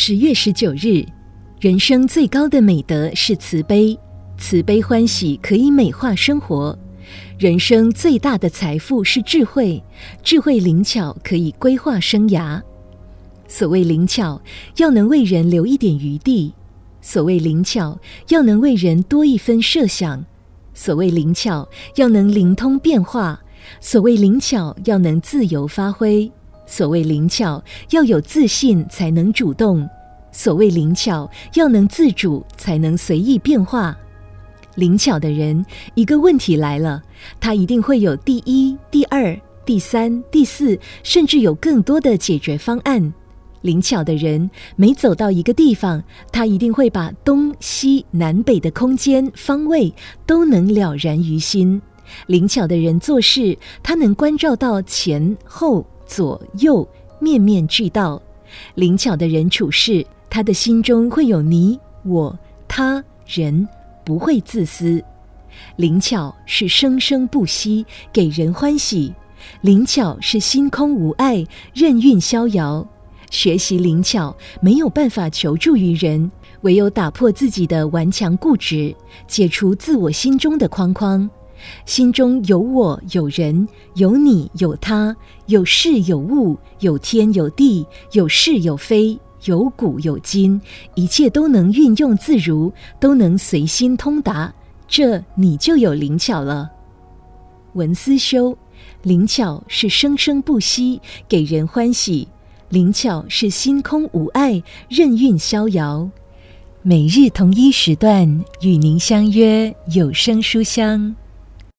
十月十九日，人生最高的美德是慈悲，慈悲欢喜可以美化生活。人生最大的财富是智慧，智慧灵巧可以规划生涯。所谓灵巧，要能为人留一点余地；所谓灵巧，要能为人多一分设想；所谓灵巧，要能灵通变化；所谓灵巧，要能自由发挥。所谓灵巧，要有自信才能主动；所谓灵巧，要能自主才能随意变化。灵巧的人，一个问题来了，他一定会有第一、第二、第三、第四，甚至有更多的解决方案。灵巧的人，每走到一个地方，他一定会把东西南北的空间方位都能了然于心。灵巧的人做事，他能关照到前后。左右面面俱到，灵巧的人处事，他的心中会有你、我、他、人，不会自私。灵巧是生生不息，给人欢喜；灵巧是心空无碍，任运逍遥。学习灵巧，没有办法求助于人，唯有打破自己的顽强固执，解除自我心中的框框。心中有我有人，有你有他，有事有物，有天有地，有是有非，有古有今，一切都能运用自如，都能随心通达，这你就有灵巧了。文思修，灵巧是生生不息，给人欢喜；灵巧是心空无碍，任运逍遥。每日同一时段与您相约有声书香。